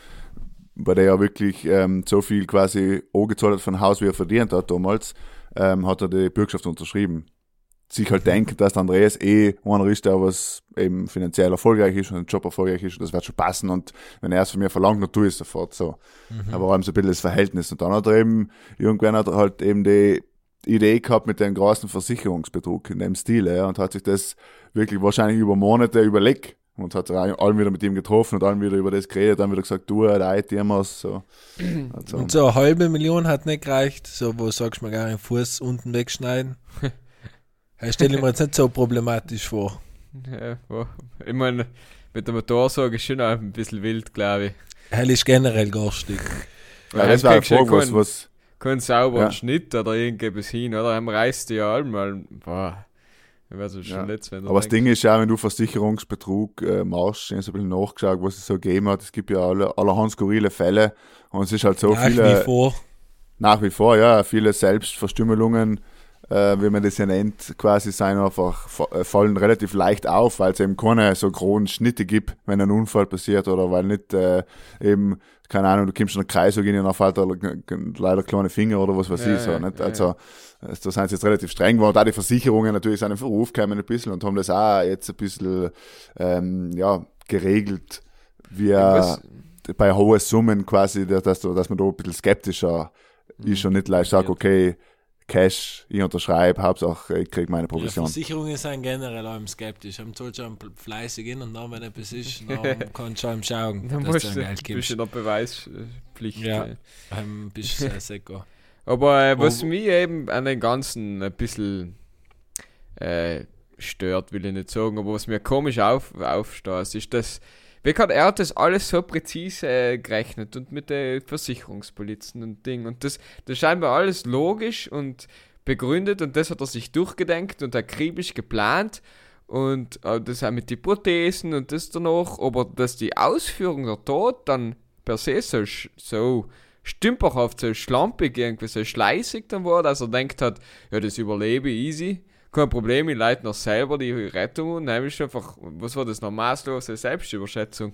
bei der er wirklich ähm, so viel quasi angezahlt hat von Haus, wie er verdient hat damals, ähm, hat er die Bürgschaft unterschrieben. Sich halt denkt, dass der Andreas eh einer ist, der was eben finanziell erfolgreich ist und ein Job erfolgreich ist und das wird schon passen und wenn er es von mir verlangt, dann tue ich es sofort so. Aber allem so ein bisschen das Verhältnis. Und dann hat er eben, irgendwann hat er halt eben die Idee gehabt mit dem großen Versicherungsbetrug in dem Stil, ja, und hat sich das wirklich wahrscheinlich über Monate überlegt und hat sich allen wieder mit ihm getroffen und allen wieder über das geredet, dann wieder gesagt, du, der IT-Amos, so. Also, Und so eine halbe Million hat nicht gereicht. So, wo sagst du mir gar den Fuß unten wegschneiden. Ich stelle mir jetzt nicht so problematisch vor. Ja, wo- ich meine, mit der Motorsage ist schon auch ein bisschen wild, glaube ich. Hell ist generell garstig. ja, das war eine Frage, was, keinen- was, Keinen sauberen Ja. Schnitt oder irgendetwas hin, oder? Hem reißt die ja einmal. Boah. Ich weiß schon Ja. letzt, wenn Aber das. Ding ist ja, wenn du Versicherungsbetrug äh, machst, ich habe so ein bisschen nachgeschaut, was es so gegeben hat. Es gibt ja alle, allerhand skurrile Fälle und es ist halt so Nach viele. wie vor. Nach wie vor, ja, viele Selbstverstümmelungen, äh, wie man das ja nennt, quasi sein einfach, fa- äh, fallen relativ leicht auf, weil es eben keine so großen Schnitte gibt, wenn ein Unfall passiert oder weil nicht äh, eben, keine Ahnung, du kommst in einen Kreis und dann fällt leider kleine Finger oder was weiß Ja, ich so, nicht? ja, Also, äh, da sind sie jetzt relativ streng geworden. Da die Versicherungen natürlich sind in Verruf gekommen ein bisschen und haben das auch jetzt ein bisschen, ähm, ja, geregelt, wie Was- bei hohen Summen quasi, dass, dass, dass man da ein bisschen skeptischer ist und nicht leicht sagt, okay, Cash, ich unterschreibe, Hauptsache ich krieg meine Ja, Provision. Versicherungen sind generell allem skeptisch. Am soll schon fleißig gehen und dann, wenn etwas ist, dann kannst du schon schauen, Dann dass musst du du ein ein Geld bisschen gibst. in der Beweispflicht. Ja. äh. Ähm, bist du sehr sicher. Aber äh, was Oh. mich eben an den Ganzen ein bisschen äh, stört, will ich nicht sagen, aber was mir komisch auf, aufstößt, ist, dass kann er hat das alles so präzise äh, gerechnet und mit den Versicherungspolizen und Ding? Und das, das scheint mir alles logisch und begründet und das hat er sich durchgedenkt und akribisch geplant. Und äh, das auch mit den Prothesen und das danach, aber dass die Ausführung der Tod dann per se so, so stümperhaft, so schlampig, irgendwie so schleißig dann war, dass er denkt hat, ja, das überlebe easy, kein Problem, ich leite noch selber die Rettung und dann ist einfach, was war das, noch maßlose Selbstüberschätzung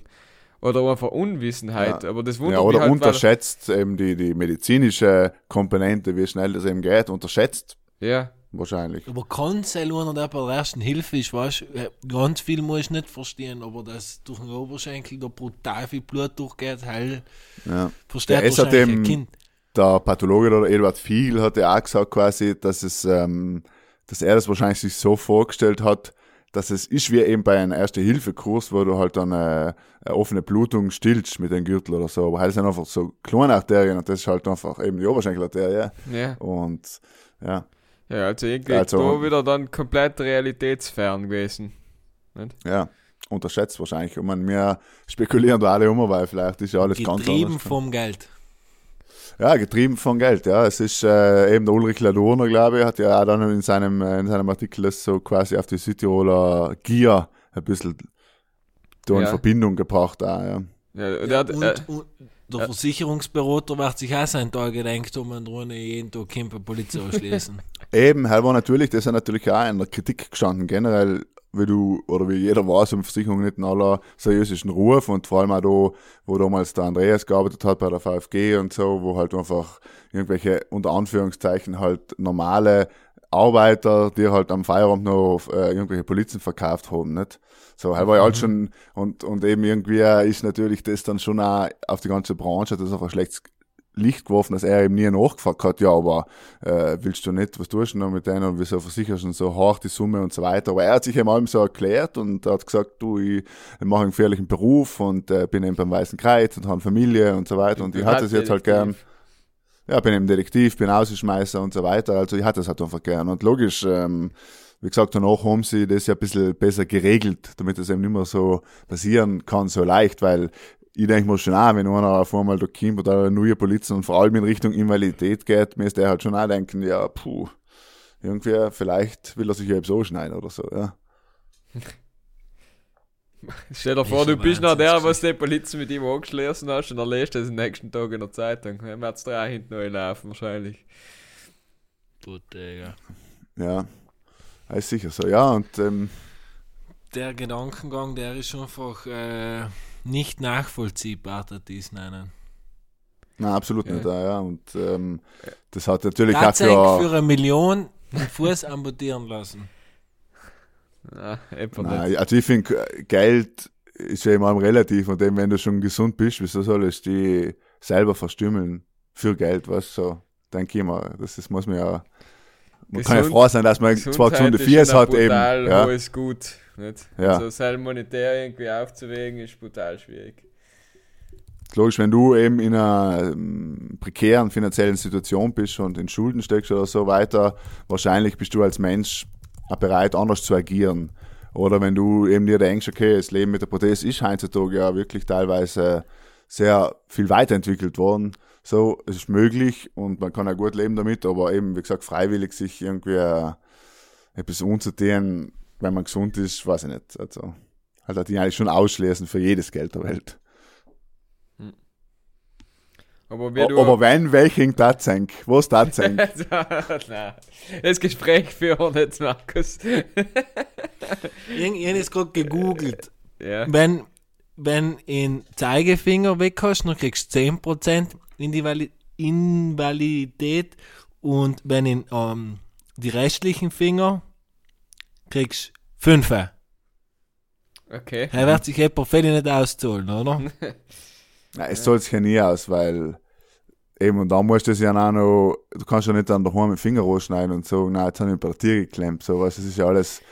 oder einfach Unwissenheit, aber das wundert Ja, oder mich halt, weil, unterschätzt eben die, die medizinische Komponente, wie schnell das eben geht, unterschätzt ja, wahrscheinlich. Aber kann es sein, einer, der bei der ersten Hilfe ist, weißt du, äh, ganz viel muss ich nicht verstehen, aber dass durch den Oberschenkel da brutal viel Blut durchgeht, heil, Ja. versteht Ja, hat wahrscheinlich dem- Kind. Der Pathologe oder Eduard Fiegel hat ja auch gesagt quasi, dass es, ähm, dass er das wahrscheinlich sich so vorgestellt hat, dass es ist wie eben bei einem Erste-Hilfe-Kurs, wo du halt dann äh, eine offene Blutung stillst mit dem Gürtel oder so. Aber halt sind einfach so kleine Arterien und das ist halt einfach eben die Oberschenkelarterie. ja, Und ja, ja, also irgendwie Also- da wieder dann komplett realitätsfern gewesen. ja, unterschätzt wahrscheinlich. Ich meine, wir spekulieren da alle um, weil vielleicht ist ja alles ganz Getrieben anders. vom Geld. Ja, getrieben von Geld, ja. Es ist äh, eben der Ulrich Ladurner, glaube ich, hat ja auch dann in seinem, äh, in seinem Artikel das so quasi auf die Südtiroler Gier ein bisschen da in Ja. Verbindung gebracht. Auch, ja. Ja, der Ja, hat, und, äh, und der Versicherungsberater wird sich auch seinen Tag gedenkt, um einen Drohne jeden Tag Kimper Polizei ausschließen. Eben, halt war natürlich, das ist natürlich auch in der Kritik gestanden, generell, wie du, oder wie jeder weiß, um Versicherung nicht in aller seriösen Ruf und vor allem auch da, wo damals der Andreas gearbeitet hat bei der VfG und so, wo halt einfach irgendwelche, unter Anführungszeichen, halt normale Arbeiter, die halt am Feierabend noch äh, irgendwelche Polizen verkauft haben, nicht? So, er war ja halt schon, und, und eben irgendwie ist natürlich das dann schon auch auf die ganze Branche, das auf ein schlechtes Licht geworfen, dass er eben nie nachgefragt hat, ja, aber äh, willst du nicht, was tust du noch mit denen und wieso versicherst du so hart die Summe und so weiter. Aber er hat sich eben allem so erklärt und hat gesagt, du, ich mache einen gefährlichen Beruf und äh, bin eben beim Weißen Kreuz und habe Familie und so weiter und ich hatte es jetzt halt gern. Ja, bin eben Detektiv, bin Ausschmeißer und so weiter. Also ich hatte es halt einfach gern. Und logisch, ähm, wie gesagt, danach haben sie das ja ein bisschen besser geregelt, damit es eben nicht mehr so passieren kann, so leicht, weil ich denke mir schon auch, wenn einer auf einmal da kommt oder neue Polizei und vor allem in Richtung Invalidität geht, müsste er halt schon auch denken, ja, puh, irgendwie, vielleicht will er sich ja eben so schneiden oder so, ja. Stell dir vor, du bist noch der, was die Polizei mit ihm angeschlossen hast und dann lest du das den nächsten Tag in der Zeitung. Dann wird es drei hinten neu laufen, wahrscheinlich. Gut, Digga. Ja, ist sicher so, ja, und ähm, Der Gedankengang, der ist einfach äh, nicht nachvollziehbar, das ist nennen. nein, absolut Ja. nicht, ja, ja. Und ähm, das hat natürlich auch Tatsächlich für, für eine Million den Fuß amputieren lassen. Nein, einfach Nein, also ich finde, Geld ist ja immer relativ und eben, wenn du schon gesund bist, wieso sollst du die selber verstümmeln für Geld, was so, denke ich mal, das ist, muss man ja, man kann ja Gesund- froh sein, dass man zwar gesunde Viers hat eben, ja, hohes Gut. Nicht? Ja. Also selber monetär irgendwie aufzuwägen, ist brutal schwierig. logisch, wenn du eben in einer ähm, prekären finanziellen Situation bist und in Schulden steckst oder so weiter, wahrscheinlich bist du als Mensch auch bereit, anders zu agieren. Oder wenn du eben dir denkst, okay, das Leben mit der Prothese ist heutzutage ja wirklich teilweise sehr viel weiterentwickelt worden. So, es ist möglich und man kann ja gut leben damit, aber eben, wie gesagt, freiwillig sich irgendwie äh, etwas umzutun, wenn man gesund ist, weiß ich nicht. Also, halt hat die eigentlich schon ausschließen für jedes Geld der Welt. Aber wie du. Aber wenn, welchen senk? Was das senk? Nein. Das Gespräch führen jetzt, Markus. Habe jetzt gerade gegoogelt. ja. Wenn, wenn in Zeigefinger weg hast, dann kriegst du 10% Invali Invalidität und wenn in ähm, die restlichen Finger kriegst du 5. Okay. Er wird sich jemand völlig nicht auszahlen, oder? Nein, es zahlt sich ja nie aus, weil eben, und da musst du es ja auch noch, du kannst ja nicht dann daheim mit dem Finger rausschneiden und sagen, nein, jetzt habe ich bei der Tier geklemmt, so, weißt, das ist ja alles,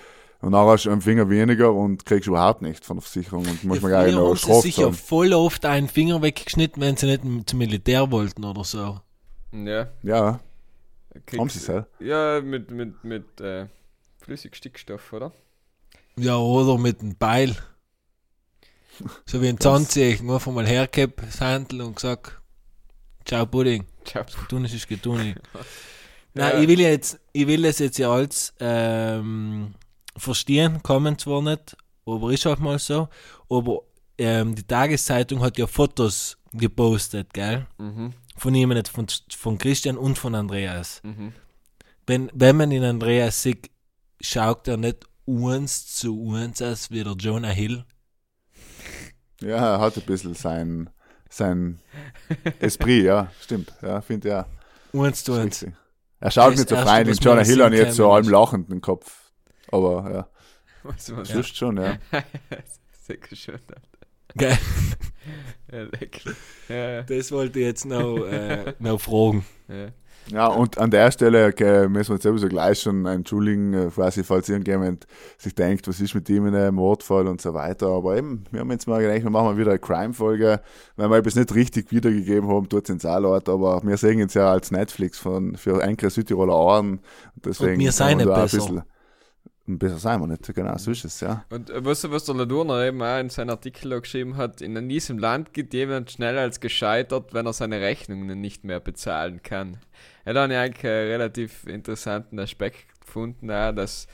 und dann hast du einen Finger weniger und kriegst überhaupt nicht von der Versicherung und muss man gar nicht Früher noch haben Strafe sicher zahlen. voll oft einen Finger weggeschnitten, wenn sie nicht zum Militär wollten oder so. Ja. Ja, Kriegst- haben sie es ja. Ja, mit, mit, mit äh, Flüssigstickstoff, oder? Ja, oder mit einem Beil. So wie ein Zahnzeichen, einfach mal hergehabt, das Handel und gesagt, ciao Pudding, Ciao. tun ist getun. Ja. Nein, ich will ja jetzt, ich will das jetzt ja alles ähm, verstehen, kommen zwar nicht, aber ist halt mal so. Aber ähm, die Tageszeitung hat ja Fotos gepostet, gell? Mhm. Von jemandem, von, von Christian und von Andreas. Mhm. Wenn, wenn man in Andreas sieht, schaut er nicht uns zu uns aus wie der Jonah Hill. Ja, er hat ein bisschen sein, sein Esprit, ja, stimmt, ja, finde ja. Uns zu ist uns. Er schaut Das nicht so fein, den Jonah Hill an jetzt so allem ist- lachend im Kopf. Aber ja, Was man sonst schon, ja. Sehr schön. Ja, lecker. Ja, ja. Das wollte ich jetzt noch, äh, noch fragen. ja. Ja, und an der Stelle okay, müssen wir uns sowieso gleich schon entschuldigen, äh, quasi, falls irgendjemand sich denkt, was ist mit ihm in einem Mordfall und so weiter. Aber eben, wir haben jetzt mal gedacht, wir machen mal wieder eine Crime-Folge. Wenn wir etwas nicht richtig wiedergegeben haben, tut es ins Saarland, aber wir sehen uns ja als Netflix von, für enkere Südtiroler Ohren. Deswegen Und wir haben nicht besser. bisschen- Besser sein wir nicht, genau, so ist es, ja. Und äh, weißt du, was der Ladurner eben auch in seinem Artikel geschrieben hat? In diesem Land geht jemand schneller als gescheitert, wenn er seine Rechnungen nicht mehr bezahlen kann. Er hat dann eigentlich einen relativ interessanten Aspekt gefunden, auch, dass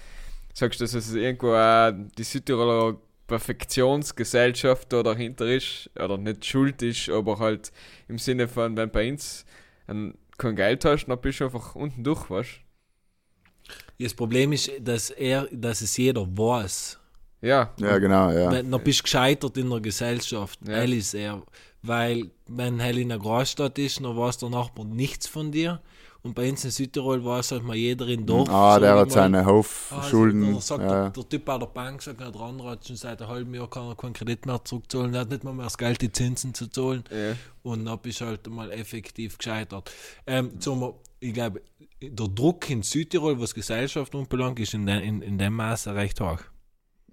sagst du, dass es irgendwo auch die Südtiroler Perfektionsgesellschaft da dahinter ist, oder nicht schuld ist, aber halt im Sinne von, wenn bei uns ein, kein Geld hast, dann bist du einfach unten durch, weißt Das Problem ist, dass er, dass es jeder weiß. Ja, Ja, genau, ja. Wenn, dann bist du gescheitert in der Gesellschaft. Ja. Hell ist er. Weil, wenn Hell in einer Großstadt ist, dann weiß der Nachbar nichts von dir. Und bei uns in Südtirol war es halt mal jeder in Dorf. Ah, sag der hat seine Ah, Hofschulden. Da sagt ja, der, der Typ bei der Bank, sagt er, hat schon seit einem halben Jahr kann er keinen Kredit mehr zurückzahlen, er hat nicht mal mehr das Geld, die Zinsen zu zahlen. Ja. Und dann bist du halt mal effektiv gescheitert. Ähm, wir, ich glaube, der Druck in Südtirol, was Gesellschaft anbelangt, ist in, de, in, in dem Maße recht hoch.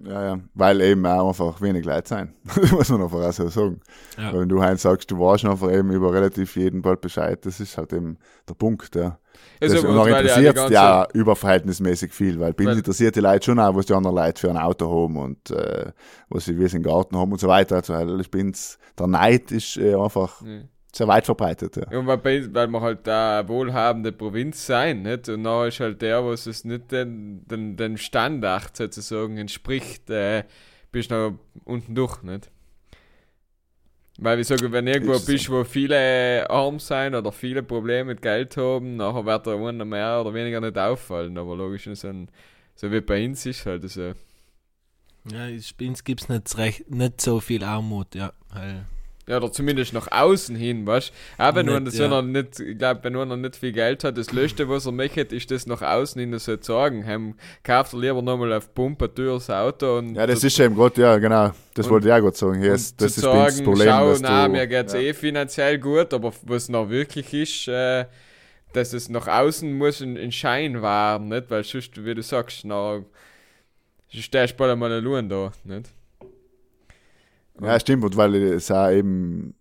Ja, ja, weil eben auch einfach wenig Leute sein. muss man einfach auch so sagen. Ja. Wenn du halt sagst, du warst einfach eben über relativ jeden bald Bescheid, das ist halt eben der Punkt, ja. Das, und noch ja interessiert ganze- ja überverhältnismäßig viel, weil Weil- interessiert die Leute schon auch, was die anderen Leute für ein Auto haben und äh, was sie wie sie im Garten haben und so weiter. Also ich bin's, der Neid ist äh, einfach Ja. Sehr weit verbreitet. Ja. Ja, und weil, weil wir halt da eine wohlhabende Provinz sein, nicht? Und dann ist halt der, was es nicht den, den, den Standard sozusagen entspricht, äh, bist noch unten durch, nicht? Weil ich sage, wenn irgendwo Ist so. bist, wo viele arm sein oder viele Probleme mit Geld haben, nachher wird der einer mehr oder weniger nicht auffallen. Aber logisch, so, ein, so wie bei uns ist halt so. Ja, bei uns gibt es nicht, recht- nicht so viel Armut, ja. Weil, Ja, oder zumindest nach außen hin, weißt du? Auch wenn Nicht, so ja. noch nicht, ich glaube, wenn einer nicht viel Geld hat, das Letzte, was er möchte, ist das nach außen hin so zu sagen. Heim kauft er lieber nochmal auf Pumpe ein teures Auto und. ja, das ist eben gerade, ja, genau, das Und- wollte ich auch gerade sagen. Hier ist, das zu ist uns das sagen, Problem, schau, na, du, mir geht's ja. eh finanziell gut, aber was noch wirklich ist, äh, dass es nach außen muss ein, ein Schein wahren, nicht? Weil sonst, wie du sagst, na, stehst du bald einmal allein da, nicht? Ja, stimmt, und weil es auch eben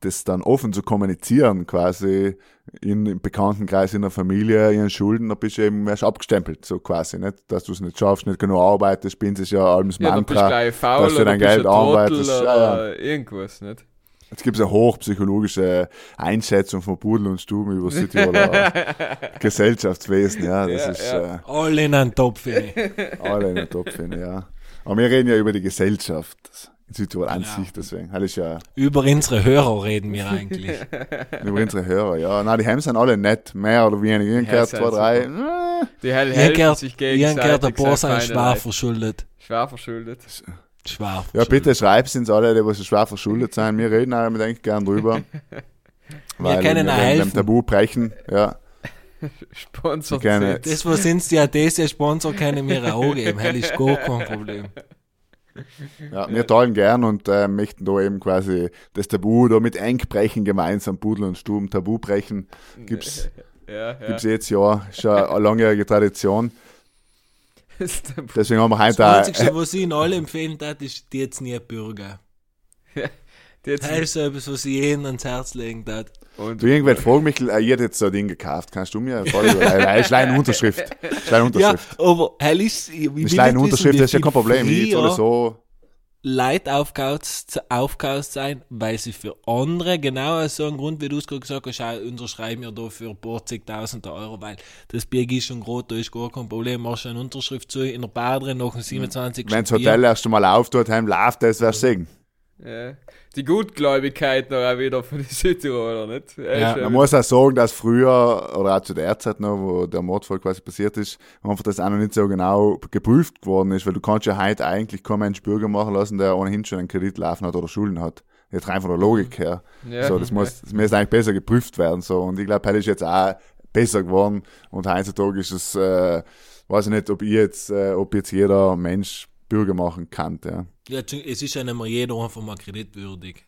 das dann offen zu kommunizieren, quasi in, im Bekanntenkreis, in der Familie, ihren Schulden, da bist du eben erst abgestempelt, so quasi, nicht? Dass du es nicht schaffst, nicht genug arbeitest, bin es ja allem Ja, bist du Mantra. gleich faul dass du oder dein bist Geld ein Trottel arbeitest, ja, oder irgendwas, nicht? Jetzt gibt es eine hochpsychologische Einschätzung von Pudel und Stuben über Südtiroler Gesellschaftswesen, ja, das Ja, ist ja. Äh, alle in einen Topf, alle in der Top, finde ich, ja. Aber wir reden ja über die Gesellschaft Südtirol an Ja. sich, deswegen. Das ist ja Über unsere Hörer reden wir eigentlich. über unsere Hörer, ja. Nein, die Heim sind alle nett, mehr oder weniger. Ich Ja, gehört sind zwei, drei. äh, Die hel Ihr helfen sich gegenseitig. gehört paar sind sind feine schwer verschuldet. Schwer verschuldet. Schwer Ja, bitte schreib sind alle, die was so schwer verschuldet sind. Wir reden auch mit eigentlich gern drüber. Weil können wir helfen. Tabu brechen, ja. Sponsor. Das, was uns die ADC Sponsor können wir auch geben. Hell ist gar kein Problem. Ja, wir teilen gern und äh, möchten da eben quasi das Tabu da mit eng brechen, gemeinsam Pudel und Stuben Tabu brechen. Gibt's, Ja, ja. gibt's jetzt ja, ist ja eine langjährige Tradition. Der- Deswegen haben wir Das heute Einzige, auch, was ich Ihnen alle empfehlen darf, ist, die jetzt nie Bürger. Das ist so etwas, was ich jedem ans Herz legen darf. Und du irgendwann frag mich, äh, ihr habt jetzt so ein Ding gekauft, kannst du mir folgen? Weil ich eine Unterschrift. Ich eine Ja, Unterschrift. aber hell ist, ich Ich eine Unterschrift, wie das ist ja kein Problem. Ich soll so, Leute aufgehört sein, weil sie für andere genau aus so einem Grund, wie du es gerade gesagt hast, auch unterschreiben wir da für ein paar zigtausende Euro, weil das Bier ist schon groß, da ist gar kein Problem, machst du eine Unterschrift zu, in der Bar drin, noch ein 27. wenn das. Hotel erst einmal auftut, heim läuft das, wirst du sehen. Ja. Die Gutgläubigkeit noch auch wieder von den Südtiroler, nicht? Ja, Ist Man muss auch sagen, dass früher, oder auch zu der Zeit noch, wo der Mordfall quasi passiert ist, einfach das auch noch nicht so genau geprüft worden ist, weil du kannst ja heute eigentlich keinen Mensch Bürger machen lassen, der ohnehin schon einen Kredit laufen hat oder Schulden hat. Jetzt rein von der Logik her. Ja. So, das muss, das müsste eigentlich besser geprüft werden, so. Und ich glaube, heute ist jetzt auch besser geworden. Und heutzutage ist es, äh, weiß ich nicht, ob ich jetzt, äh, ob jetzt jeder Mensch Bürger machen kann, ja. Ja, es ist ja nicht mehr jeder einfach mal kreditwürdig.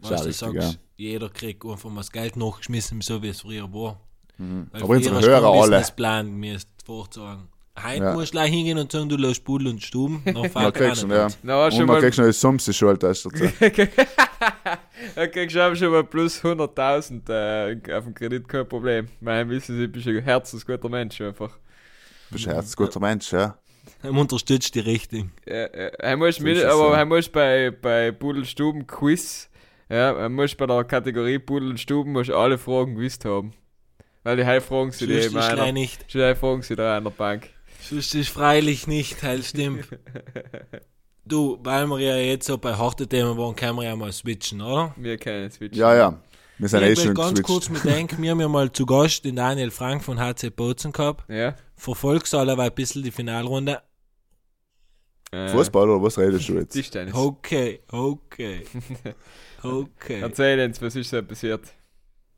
Ist Weißt auch du, sagst, ja. jeder kriegt einfach mal das Geld nachgeschmissen, so wie es früher war. Weil Mhm. Aber unsere Hörer alle. Businessplan müsst vorzusagen. Heute Ja. musst du gleich hingehen und sagen, du lässt Pudel und Stuben. Dann Da fällt kriegst du, ja. Na, Und schon dann mal, kriegst du noch das Sumse schuld, das dazu. da kriegst du auch schon mal plus 100.000 äh, auf dem Kredit, kein Problem. Weil dann wissen sie, du bist ein herzensguter Mensch einfach. Du bist ein herzensguter Mensch, ja. Er unterstützt die Richtung. Ja. Er muss mit, aber ja. er muss bei, bei Pudelstuben Quiz, ja, er muss bei der Kategorie Pudelstuben muss alle Fragen gewusst haben. Weil die halt fragen sie die Sonst eben einer. nicht. Die fragen sie da an der Bank. Sonst ist freilich nicht, heil stimmt. Du, weil wir ja jetzt so bei harten Themen waren, können wir ja mal switchen, oder? Wir kennen Switch. Ja, ja. Wir sind eh ich will schon ganz geswitcht. kurz mit denken, wir haben ja mal zu Gast den Daniel Frank von HC Bozen gehabt. Ja. Verfolgst du ein bisschen die Finalrunde? Äh, Fußball oder was redest du jetzt? Tischtennis. Okay, okay. Okay. Erzähl uns, was ist da passiert?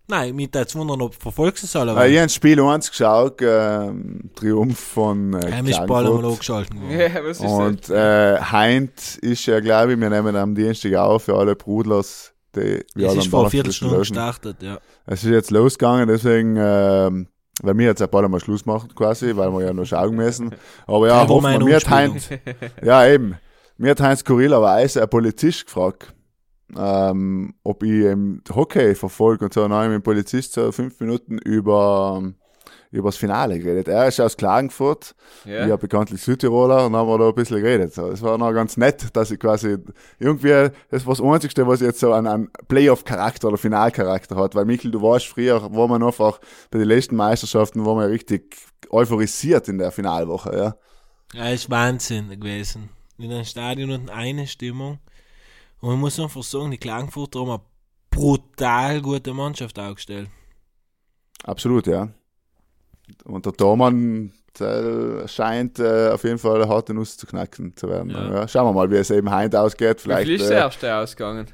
Nein, mich jetzt wundern, ob verfolgst du es alle. Äh, ich habe Spiel 1 geschaut, ähm, Triumph von äh, Heim ist Ball einmal angeschaltet worden. Ja, was ist Und das? äh, Heint ist ja, glaube ich, wir nehmen am Dienstag auf für alle Brudlers, die wir Es ist vor einer Viertelstunde gestartet, ja. Es ist jetzt losgegangen, deswegen, ähm, weil wir jetzt ein paar Mal Schluss machen quasi, weil wir ja noch schauen müssen. Aber ja, Ja, hoffen wir, mir hat ja eben, mir hat Heinz skurrilerweise ein Polizist gefragt, ähm, ob ich im Hockey verfolge und so. Dann habe ich mit dem Polizist so fünf Minuten über, über das Finale geredet. Er ist aus Klagenfurt, Ja? ja, bekanntlich Südtiroler, und dann haben wir da ein bisschen geredet. So, es war noch ganz nett, dass ich quasi irgendwie, das war das Einzige, was jetzt so einen, einen Playoff-Charakter oder Finalcharakter hat. Weil Michael, du warst früher, war man einfach bei den letzten Meisterschaften, war man richtig euphorisiert in der Finalwoche, ja. Ja, ist Wahnsinn gewesen. In einem Stadion und eine Stimmung. Und man muss einfach sagen, die Klagenfurter haben eine brutal gute Mannschaft aufgestellt. Absolut, ja. Und der der scheint äh, auf jeden Fall eine harte Nuss zu knacken zu werden. Ja. Ja. schauen wir mal, wie es eben heute ausgeht. Wie Vielleicht viel ist äh, der erste ausgegangen?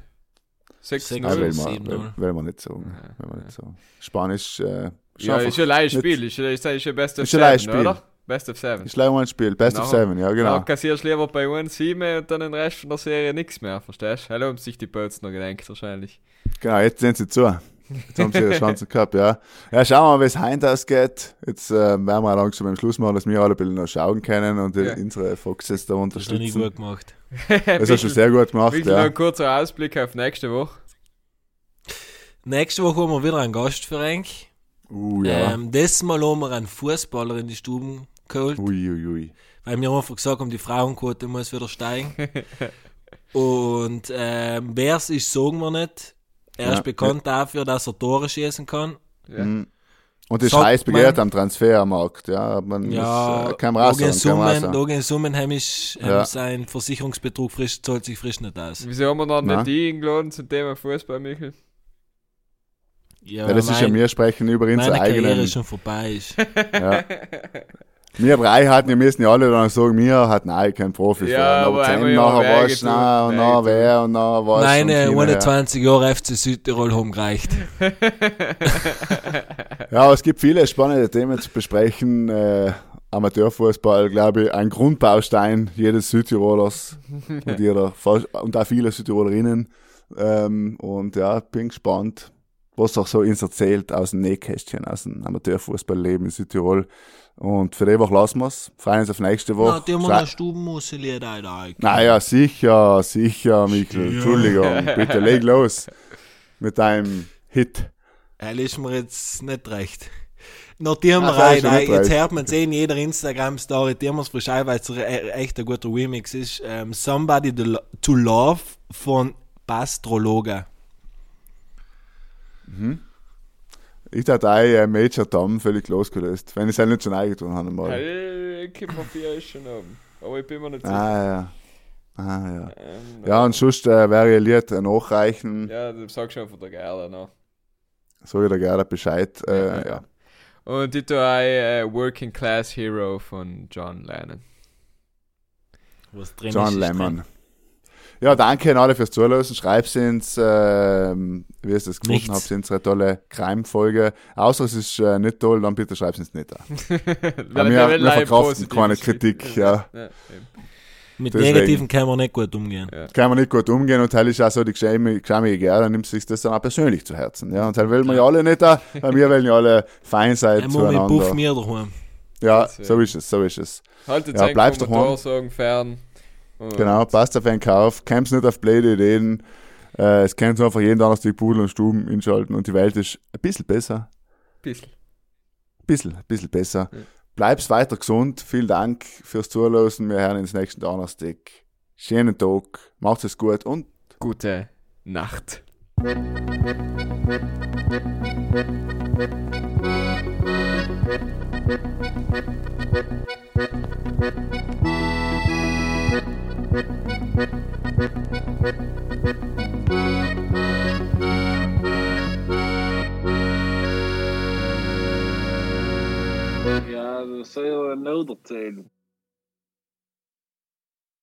6 Sechs. Ja, will, man, 7-0. will, will man nicht sagen. Will man nicht sagen. Spanisch äh, ist Ja, ist ja ein nicht- Spiel. Ist ja, ist ja- ist ja Best of Ist ja ein Seven, Spiel. oder? Best of Seven. ist leider mal ein Spiel. Best of Genau. Seven, ja, genau. Dann kassierst du lieber bei uns sieben und dann den Rest von der Serie nichts mehr, verstehst du? Hallo, haben sich die Boats noch gedenkt, wahrscheinlich. Genau, jetzt sind sie zu. Jetzt haben sie ihre Chancen gehabt, ja. Ja, schauen wir mal, wie es heute ausgeht. Jetzt äh, werden wir langsam beim Schluss machen, dass wir alle ein bisschen noch schauen können und Ja. unsere Foxes da Das hast du nicht unterstützen. gut gemacht. Das hast du sehr gut gemacht, Wirklich noch ja. ein kurzer Ausblick auf nächste Woche. Nächste Woche haben wir wieder einen Gast für euch. Uh, ja. Ähm, das Mal haben wir einen Fußballer in die Stuben geholt, Ui, ui, ui. weil wir einfach gesagt haben, die Frauenquote muss wieder steigen. Und ähm, wer es ist, sagen wir nicht. Er Ja. ist bekannt dafür, dass er Tore schießen kann. Ja. Mhm. Und das Sagt heiß begehrt man- am Transfermarkt, ja. Man Ja, das, äh, kann man raus Logan Summen, Summen heimisch, Ja. sein Versicherungsbetrug frisch, zahlt sich frisch nicht aus. Wieso haben wir noch Na? nicht die eingeladen zum Thema Fußball, Michael? Ja, das ist ja, mein- wir sprechen über unsere meine Karriere eigenen. schon vorbei ist. Ja. Wir drei hatten, wir müssen ja alle dann sagen, wir hatten eigentlich keinen Profis. Ja, aber einmal nachher du, getan, na, und nachher wer, und nachher du. Meine und hin und her. 21 Jahre FC Südtirol haben gereicht. Ja, es gibt viele spannende Themen zu besprechen. Äh, Amateurfußball, glaube ich, ein Grundbaustein jedes Südtirolers und, jeder, und auch viele Südtirolerinnen. Ähm, und ja, bin gespannt, was auch so uns erzählt aus dem Nähkästchen, aus dem Amateurfußballleben in Südtirol. Und für die Woche lassen wir es. Freuen uns auf nächste Na, Woche. die haben wir noch Stubenmuseliert, Alter. naja, sicher, sicher, Mikl. Entschuldigung, bitte leg los mit deinem Hit. Er ist mir jetzt nicht recht. Notieren wir rein. nicht Jetzt hört man es eh in jeder Instagram-Story, die wir es frisch ein, weil es e- echt ein guter Remix ist. Ähm, Somebody to Lo- to Love von Pastrologa. Ich hatte ein äh, Major Tom völlig losgelöst, wenn ich es halt nicht schon eingetan habe. Mal. Hey, Kipppapier ist schon oben. Aber ich bin mir nicht sicher. Ah, ja. Ah, ja. Ähm, Ja, und sonst äh, wäre ich ein Lied äh, nachreichen. Ja, du sagst schon von der Gerda noch. Sag ich dir gerne Bescheid. Ja, Äh, ja. ja. Und ich tue ein äh, Working Class Hero von John Lennon. Was drin John ist, ist Lemon. Ja, danke an alle fürs Zuhören. Schreibt ins, ähm, wie ihr es gefunden Nichts. habt, unsere tolle Crime-Folge. Außer es ist äh, nicht toll, dann bitte schreibt es nicht an. Weil wir- will wir verkraften Positives keine. Kritik, ja. eben. Mit Deswegen. Negativen kann man nicht gut umgehen. Ja. Kann man nicht gut umgehen und halt ist auch so die geschämige Gerda, dann nimmt sich das dann auch persönlich zu Herzen. Ja, und halt wollen wir ja alle nicht da, weil wir wollen ja alle fein sein Er muss mit Buff zueinander. mir daheim. Ja, Deswegen. so ist es, so ist es. Haltet Ja, ja, bleibst vom doch heim. Motorsagen fern. Und Genau, passt auf einen Kauf, kämpft nicht auf blöde Ideen. Äh, es kannst du einfach jeden Donnerstag Pudel und Stuben inschalten und die Welt ist ein bisschen besser. Bisschen. Bisschen, ein bisschen besser. Ja. Bleibst weiter gesund. Vielen Dank fürs Zuhören. Wir hören uns nächsten Donnerstag. Schönen Tag. Macht es gut und Gute Nacht. Ja, dat zou je nodig.